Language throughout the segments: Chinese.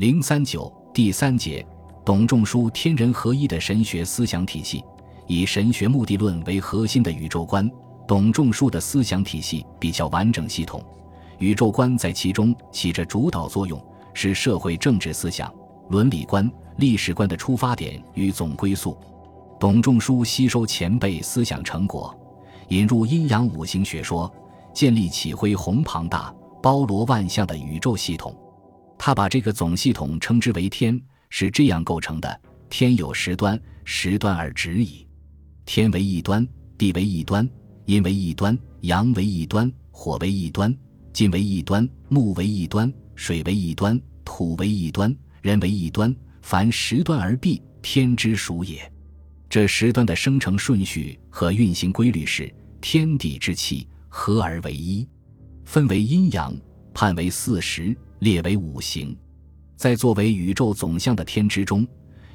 零三九第三节，董仲舒天人合一的神学思想体系，以神学目的论为核心的宇宙观。董仲舒的思想体系比较完整系统，宇宙观在其中起着主导作用，是社会政治思想、伦理观、历史观的出发点与总归宿。董仲舒吸收前辈思想成果，引入阴阳五行学说，建立起恢宏庞大、包罗万象的宇宙系统。他把这个总系统称之为天，是这样构成的：天有十端，十端而止矣。天为一端，地为一端，阴为一端，阳为一端，火为一端，金为一端，木为一端，水为一端，土为一端，人为一端。凡十端而闭，天之属也。这十端的生成顺序和运行规律是：天地之气合而为一，分为阴阳，判为四时。列为五行，在作为宇宙总相的天之中，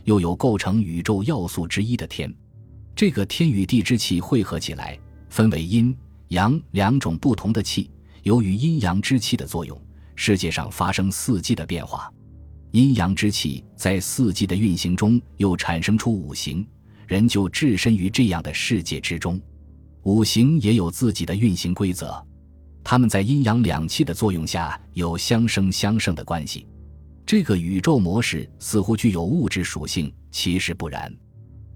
又有构成宇宙要素之一的天。这个天与地之气汇合起来，分为阴阳两种不同的气。由于阴阳之气的作用，世界上发生四季的变化。阴阳之气在四季的运行中，又产生出五行，人就置身于这样的世界之中。五行也有自己的运行规则。它们在阴阳两气的作用下有相生相胜的关系，这个宇宙模式似乎具有物质属性，其实不然，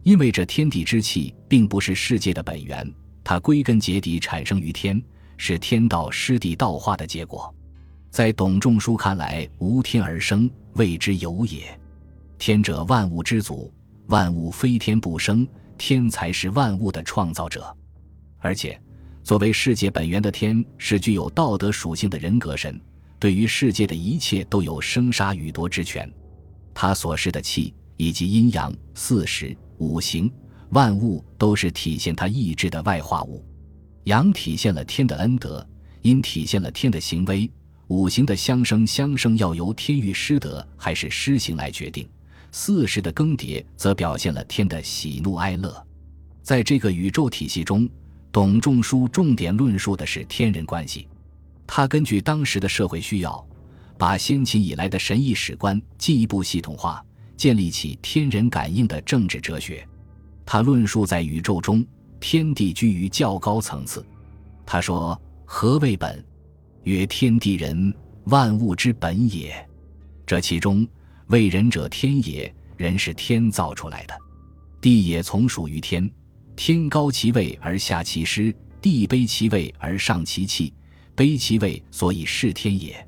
因为这天地之气并不是世界的本源，它归根结底产生于天，是天道失地道化的结果。在董仲舒看来，无天而生，谓之有也。天者，万物之祖，万物非天不生，天才是万物的创造者，而且。作为世界本源的天是具有道德属性的人格神，对于世界的一切都有生杀予夺之权。他所施的气以及阴阳、四时、五行、万物，都是体现他意志的外化物。阳体现了天的恩德，阴体现了天的行为。五行的相生相生要由天欲施德还是施行来决定。四时的更迭则表现了天的喜怒哀乐。在这个宇宙体系中。董仲舒重点论述的是天人关系，他根据当时的社会需要，把先秦以来的神意史观进一步系统化，建立起天人感应的政治哲学。他论述在宇宙中，天地居于较高层次。他说：“何谓本？曰天地人，万物之本也。这其中，为人者天也，人是天造出来的，地也从属于天。”天高其位而下其师，地卑其位而上其气，卑其位所以是天也。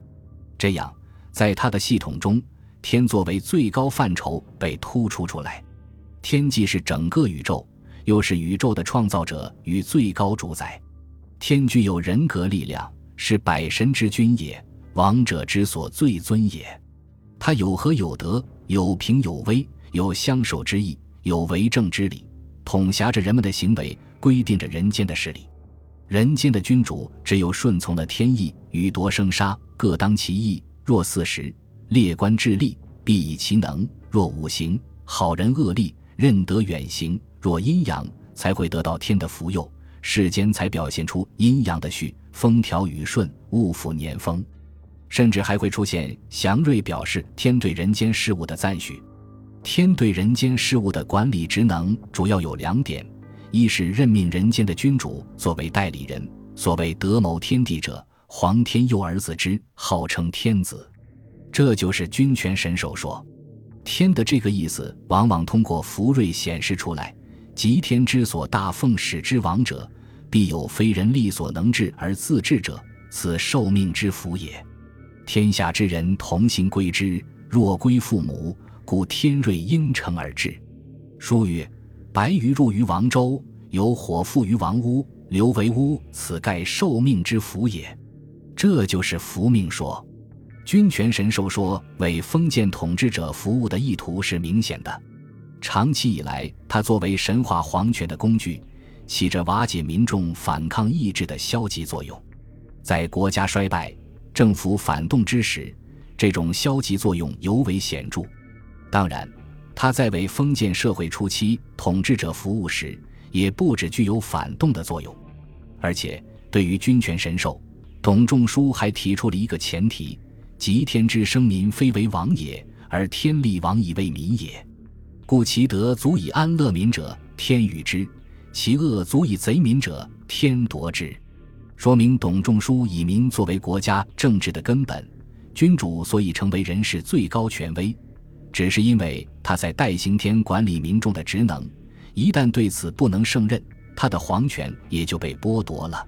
这样，在他的系统中，天作为最高范畴被突出出来。天既是整个宇宙，又是宇宙的创造者与最高主宰。天具有人格力量，是百神之君也，王者之所最尊也。他有和有德，有平有威，有相守之意，有为政之理。统辖着人们的行为，规定着人间的势力。人间的君主只有顺从了天意，与夺生杀，各当其意。若四时，列官治吏，必以其能；若五行，好人恶吏，任得远行；若阴阳，才会得到天的福佑，世间才表现出阴阳的序，风调雨顺，物阜年丰，甚至还会出现祥瑞，表示天对人间事物的赞许。天对人间事物的管理职能主要有两点：一是任命人间的君主作为代理人，所谓德谋天地者，皇天佑儿子之，号称天子，这就是君权神授说。天的这个意思，往往通过福瑞显示出来。即天之所大奉使之王者，必有非人力所能治而自治者，此受命之福也。天下之人同心归之，若归父母。故天瑞应承而至。书曰：“白鱼入于王周，有火复于王屋，流为屋，此盖受命之福也。”这就是福命说。君权神授说为封建统治者服务的意图是明显的。长期以来，它作为神话皇权的工具，起着瓦解民众反抗意志的消极作用。在国家衰败、政府反动之时，这种消极作用尤为显著。当然，他在为封建社会初期统治者服务时，也不只具有反动的作用。而且，对于君权神授，董仲舒还提出了一个前提：即天之生民，非为王也，而天利王以为民也。故其德足以安乐民者，天与之；其恶足以贼民者，天夺之。说明董仲舒以民作为国家政治的根本，君主所以成为人世最高权威，只是因为他在代行天管理民众的职能，一旦对此不能胜任，他的皇权也就被剥夺了。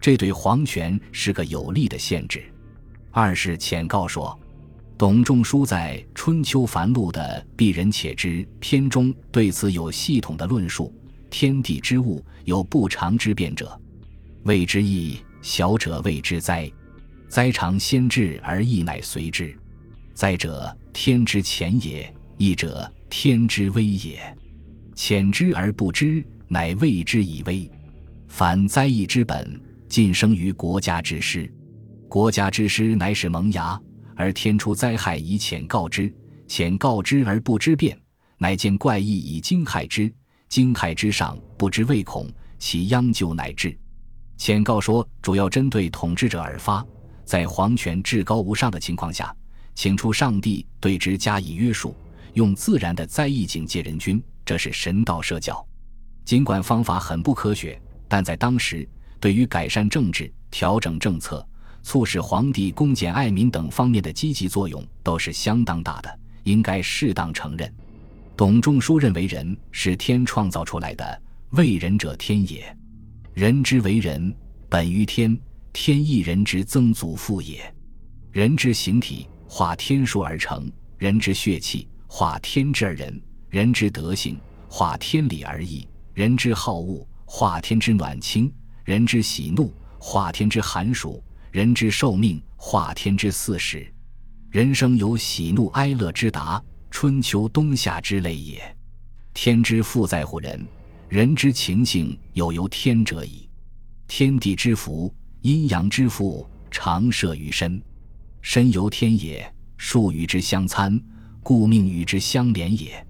这对皇权是个有利的限制。二是浅告说，董仲舒在《春秋繁露》的“鄙人且知”篇中对此有系统的论述：天地之物有不常之变者。谓之易，小者谓之灾。灾常先至而易乃随之。灾者，天之潜也；易者，天之危也。潜之而不知，乃谓之以危。反灾异之本，尽生于国家之师。国家之师乃使萌芽，而天出灾害以浅告之；浅告之而不知变，乃见怪异以惊骇之。惊骇之上，不知畏恐，其殃咎乃至。浅告说，主要针对统治者而发，在皇权至高无上的情况下，请出上帝对之加以约束，用自然的灾异警戒人君，这是神道社教。尽管方法很不科学，但在当时，对于改善政治、调整政策、促使皇帝恭俭爱民等方面的积极作用，都是相当大的，应该适当承认。董仲舒认为，人是天创造出来的，为人者天也。人之为人，本于天，天亦人之曾祖父也。人之形体，化天数而成；人之血气，化天之而人；人之德性，化天理而义；人之好恶，化天之暖清；人之喜怒，化天之寒暑；人之寿命，化天之四时。人生有喜怒哀乐之达，春秋冬夏之类也。天之父在乎人。人之情性有由天者矣，天地之福，阴阳之父，常摄于身，身由天也，数与之相参，故命与之相连也。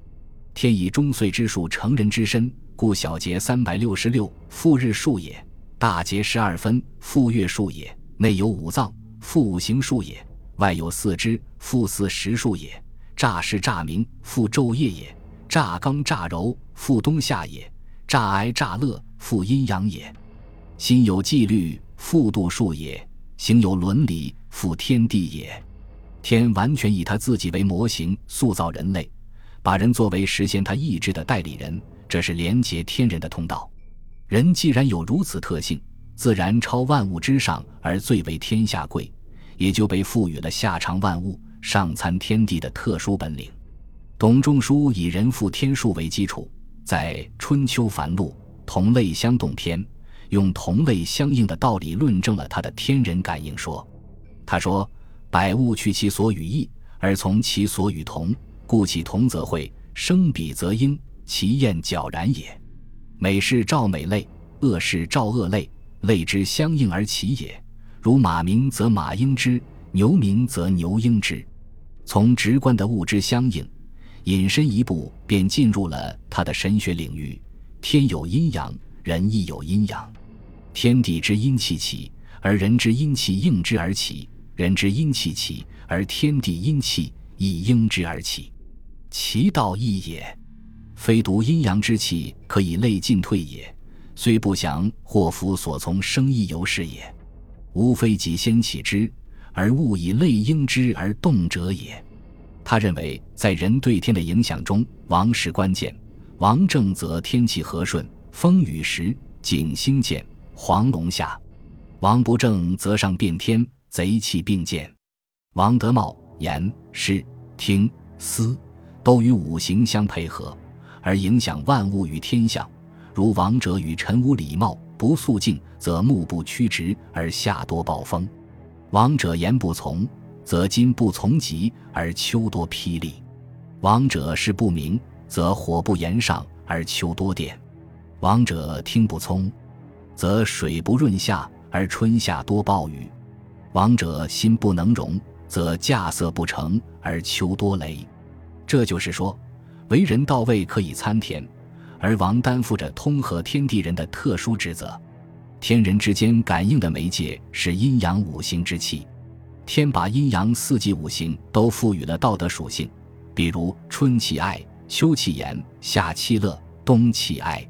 天以终岁之数成人之身，故小节三百六十六，复日数也；大节十二分，复月数也；内有五脏，复五行数也；外有四肢，复四时数也；乍时乍明，复昼夜也；乍刚乍柔，复冬夏也。乍哀乍乐，复阴阳也；心有纪律，复度数也；行有伦理，复天地也。天完全以他自己为模型塑造人类，把人作为实现他意志的代理人，这是连结天人的通道。人既然有如此特性，自然超万物之上而最为天下贵，也就被赋予了下尝万物、上参天地的特殊本领。董仲舒以人负天数为基础。在《春秋繁露·同类相动篇》，用同类相应的道理论证了他的天人感应说。他说：“百物去其所与异，而从其所与同，故其同则会，生彼则应，其厌皎然也。美事照美类，恶事照恶类，类之相应而起也。如马鸣则马应之，牛鸣则牛应之。从直观的物之相应。”引身一步，便进入了他的神学领域。天有阴阳，人亦有阴阳。天地之阴气起，而人之阴气应之而起；人之阴气起，而天地阴气亦应之而起。其道义也，非独阴阳之气可以类进退也。虽不祥，祸福所从生亦由是也。无非己先起之，而物以类应之而动者也。他认为，在人对天的影响中，王是关键。王正则天气和顺，风雨时，景星见，黄龙下；王不正则上变天，贼气并见。王德茂、言、视、听、思，都与五行相配合，而影响万物与天象。如王者与臣无礼貌，不肃静，则目不屈直而下多暴风；王者言不从。则金不从疾而秋多霹雳；王者事不明，则火不炎上而秋多电；王者听不聪，则水不润下而春夏多暴雨；王者心不能容，则稼穑不成而求多雷。这就是说，为人到位可以参天，而王担负着通和天地人的特殊职责。天人之间感应的媒介是阴阳五行之气。天把阴阳四季五行都赋予了道德属性，比如春气爱，秋气炎，夏气乐，冬气哀。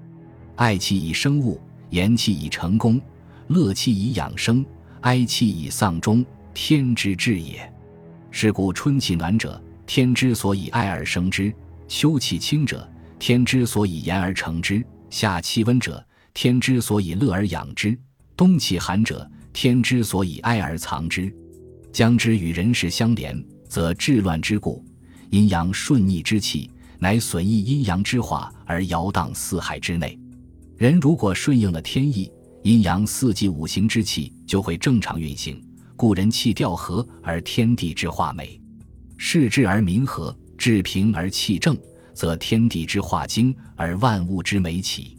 爱气以生物，炎气以成功，乐气以养生，哀气以丧终，天之至也。是故春气暖者，天之所以爱而生之；秋气清者，天之所以炎而成之；夏气温者，天之所以乐而养之；冬气寒者，天之所以哀而藏之。将之与人事相连，则治乱之故，阴阳顺逆之气，乃损益阴阳之化而摇荡四海之内。人如果顺应了天意，阴阳四季五行之气就会正常运行，故人气调和而天地之化美；事治而民和，治平而气正，则天地之化精而万物之美起。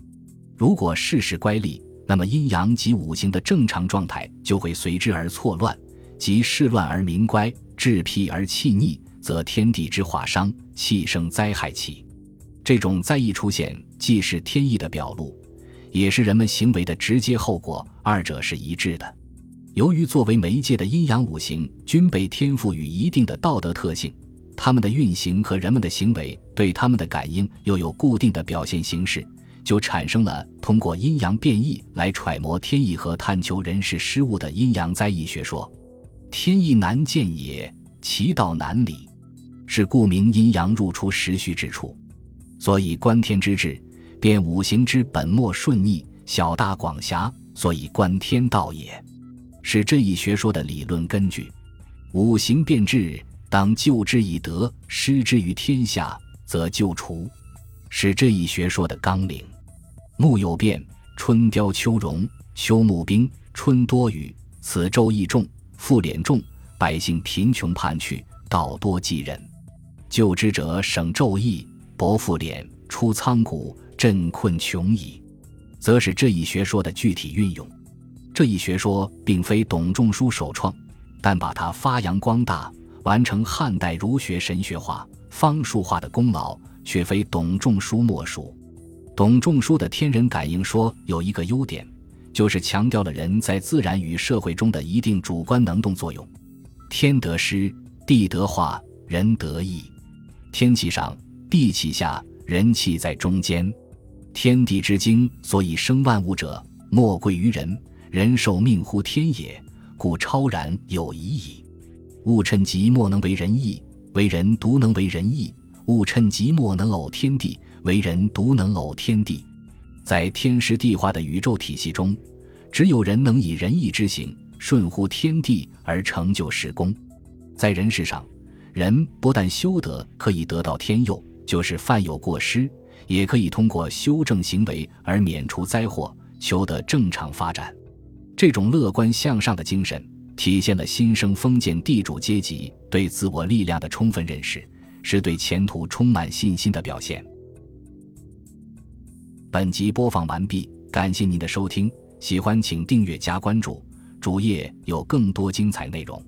如果事事乖戾，那么阴阳及五行的正常状态就会随之而错乱，即事乱而民乖，治僻而气逆，则天地之化伤，气生灾害起。这种灾异出现，既是天意的表露。也是人们行为的直接后果，二者是一致的。由于作为媒介的阴阳五行均被天赋予一定的道德特性，它们的运行和人们的行为对它们的感应又有固定的表现形式，就产生了通过阴阳变异来揣摩天意和探求人事失误的阴阳灾异学说。天意难见也，其道难理，是故名阴阳入出时序之处。所以观天之志。变五行之本末顺逆，小大广狭，所以观天道也，是这一学说的理论根据。五行变质，当救之以德，施之于天下，则救除，是这一学说的纲领。木有变，春凋秋荣，秋木冰，春多雨，此昼易重，复敛重，百姓贫穷叛去，道多饥人。救之者省昼易，薄复敛，出仓谷。镇困穷矣，则是这一学说的具体运用。这一学说并非董仲舒首创，但把它发扬光大，完成汉代儒学神学化、方术化的功劳，却非董仲舒莫属。董仲舒的天人感应说有一个优点，就是强调了人在自然与社会中的一定主观能动作用。天得失，地得化，人得意。天气上，地气下，人气在中间。天地之精，所以生万物者，莫贵于人。人受命乎天也，故超然有疑矣。物趁即莫能为人意，为人独能为人意；物趁即莫能偶天地，为人独能偶天地。在天时地化的宇宙体系中，只有人能以仁义之行顺乎天地而成就时功。在人世上，人不但修德可以得到天佑，就是犯有过失。也可以通过修正行为而免除灾祸，求得正常发展。这种乐观向上的精神，体现了新生封建地主阶级对自我力量的充分认识，是对前途充满信心的表现。本集播放完毕，感谢您的收听，喜欢请订阅加关注，主页有更多精彩内容。